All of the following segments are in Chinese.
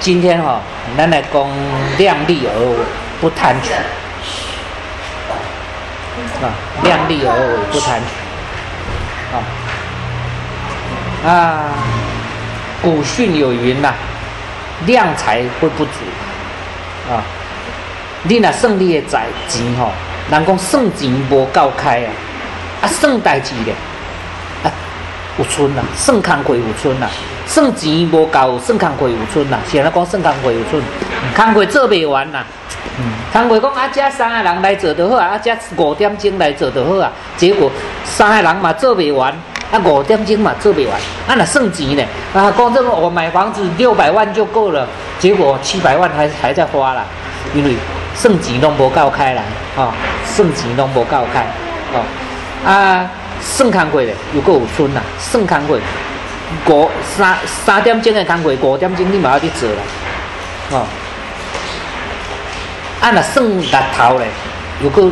今天哈，咱来讲量力而为，不贪取。啊，量力而为，不贪取。啊，啊，古训有云呐，量财会不足。啊，你若算你的财钱吼，人讲算钱无够开啊，啊，算代志咧，有剩啦，算工课有剩啦。算钱无够，算工课有剩啦。是安尼讲，算工课有剩，工课做袂完啦。工课讲啊，遮三个人来做就好啊，啊，遮五点钟来做就好啊。结果三个人嘛做袂完，啊，五点钟嘛做袂完。啊，那算钱呢？啊，讲这个我买房子六百万就够了，结果七百万还还在花啦，因为算钱拢无够开来，哦，算钱拢无够开，哦，啊，算工课咧又够有剩啦，算工课。五三三点钟的工课，五点钟你嘛要去做啦，哦。啊，若算日头咧，又搁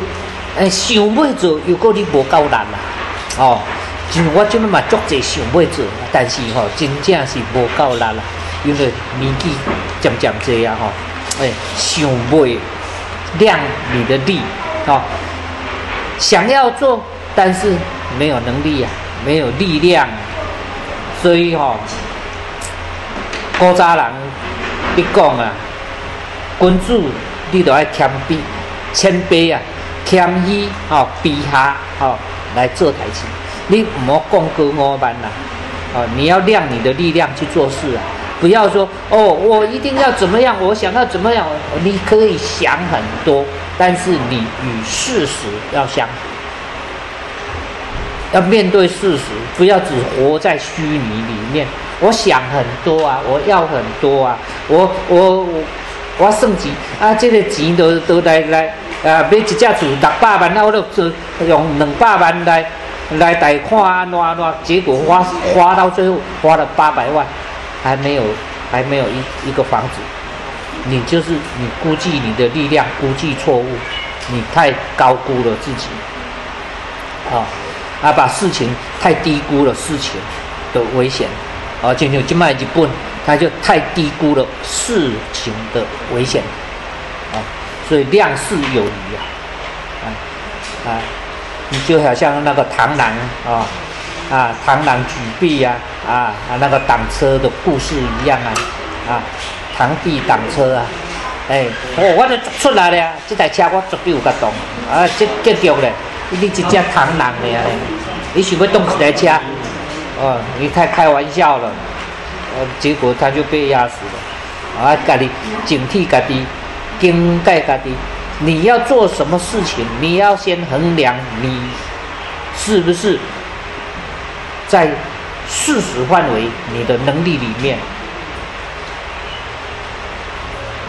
诶想要做，又搁你无够力啦，哦。像我即摆嘛足济想要做，但是吼真正是无够力啦，因为年纪渐渐这样吼，诶想袂量你的力，哦。想要做，但是没有能力啊，没有力量啊。所以吼，古早人你讲啊，君子你都要谦卑、谦卑啊，谦虚吼，卑下吼来做台前。你唔好讲高傲慢啦，哦，你要量你的力量去做事啊，不要说哦，我一定要怎么样，我想要怎么样，你可以想很多，但是你与事实要相符。要面对事实，不要只活在虚拟里面。我想很多啊，我要很多啊，我我我我算钱啊，这个钱都都来来啊，买一只厝六百万，那我都用两百万来来贷款啊，哪哪，结果花花到最后花了八百万，还没有还没有一一个房子。你就是你估计你的力量估计错误，你太高估了自己，啊。啊，把事情太低估了，事情的危险，啊，就像今麦日本，他就太低估了事情的危险，啊，所以量事有余啊，啊啊，你就好像那个螳螂啊，啊，螳螂举臂呀，啊啊，那个挡车的故事一样啊，啊，螳臂挡车啊，哎，哦，我就出来了，这台车我绝对有甲动，啊，这这局咧。你一只螳螂的呀？你想要动一台车？哦，你太开玩笑了。呃，结果他就被压死了。啊，家己警惕家己，警戒家己。你要做什么事情？你要先衡量你是不是在事实范围、你的能力里面。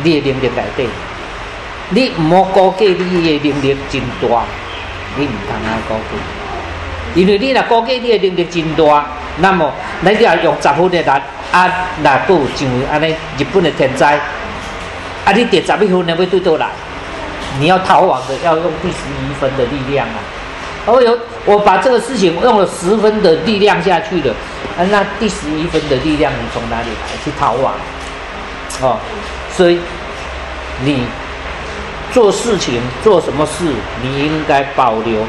你的能力来对，你唔好高计你的能力真大。你唔通啊估计，因为你若估计你的能力真大，那么你就要用十分的力，啊，那够像安尼日本的天灾，啊，你得十一分，能会对倒来？你要逃亡的，要用第十一分的力量啊！哦哟，我把这个事情用了十分的力量下去了，啊，那第十一分的力量你从哪里来去逃亡？哦，所以你。做事情做什么事，你应该保留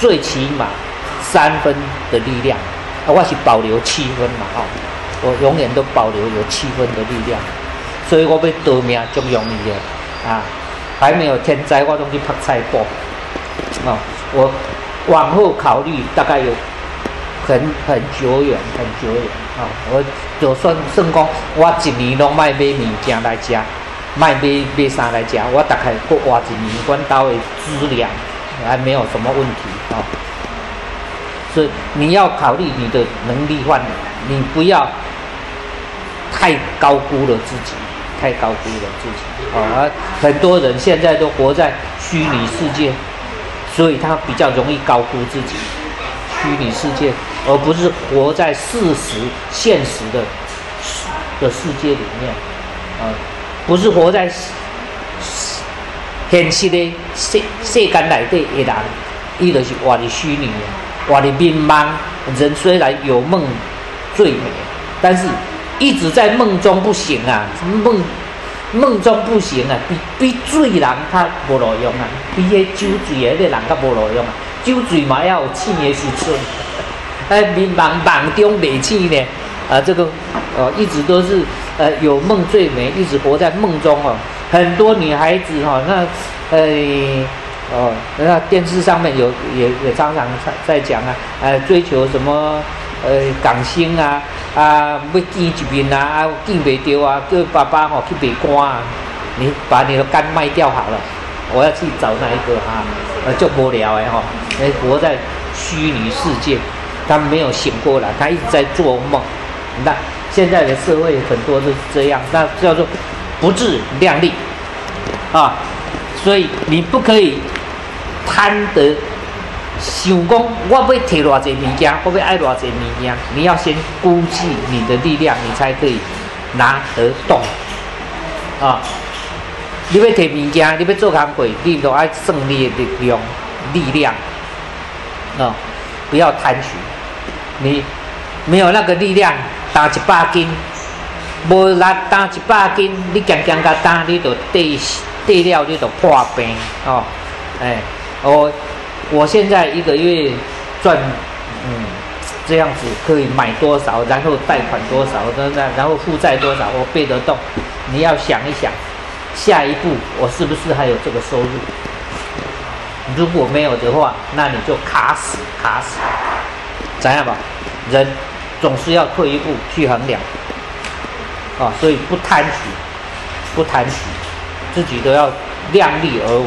最起码三分的力量。啊，我是保留七分嘛，哈，我永远都保留有七分的力量。所以我被得命就容易的啊，还没有天灾，我都去拍菜播。啊，我往后考虑大概有很很久远，很久远啊。我就算算讲，我一年拢卖买物件来食。卖买买啥来讲，我大概过挖一年，管到的资粮还没有什么问题啊。所以你要考虑你的能力范围，你不要太高估了自己，太高估了自己啊。很多人现在都活在虚拟世界，所以他比较容易高估自己。虚拟世界，而不是活在事实、现实的的世界里面啊。不是活在现实的世世间内底的人，伊就是活在虚拟的，活在迷茫。人虽然有梦最美，但是一直在梦中不行啊，梦梦中不行啊，比比醉人较无路用啊，比迄酒醉的迄人较无路用啊，酒醉嘛要有醒的时阵，哎，迷茫梦中未醒呢，啊，这个哦，一直都是呃有梦最美，一直活在梦中哦，很多女孩子哈，那呃。哦，那电视上面有也也常常在在讲啊，呃，追求什么呃港星啊啊，要见一面啊，啊见不到啊，叫爸爸吼去别关啊，你把你的肝卖掉好了，我要去找那一个啊，呃就无聊哎哈，哎活在虚拟世界，他没有醒过来，他一直在做梦。那现在的社会很多都是这样，那叫做不自量力啊，所以你不可以。贪得想讲，我要摕偌济物件，我要爱偌济物件，你要先估计你的力量，你才可以拿得动啊！你要摕物件，你要做工会，你都爱胜利的力量，力量啊！不要贪取，你没有那个力量，打一百斤，无力打一百斤，你强强甲打，你就跌跌了，你就破病哦，哎。哦，我现在一个月赚，嗯，这样子可以买多少，然后贷款多少，然后然后负债多少，我背得动。你要想一想，下一步我是不是还有这个收入？如果没有的话，那你就卡死卡死。怎样吧？人总是要退一步去衡量，啊，所以不贪取，不贪取，自己都要量力而为。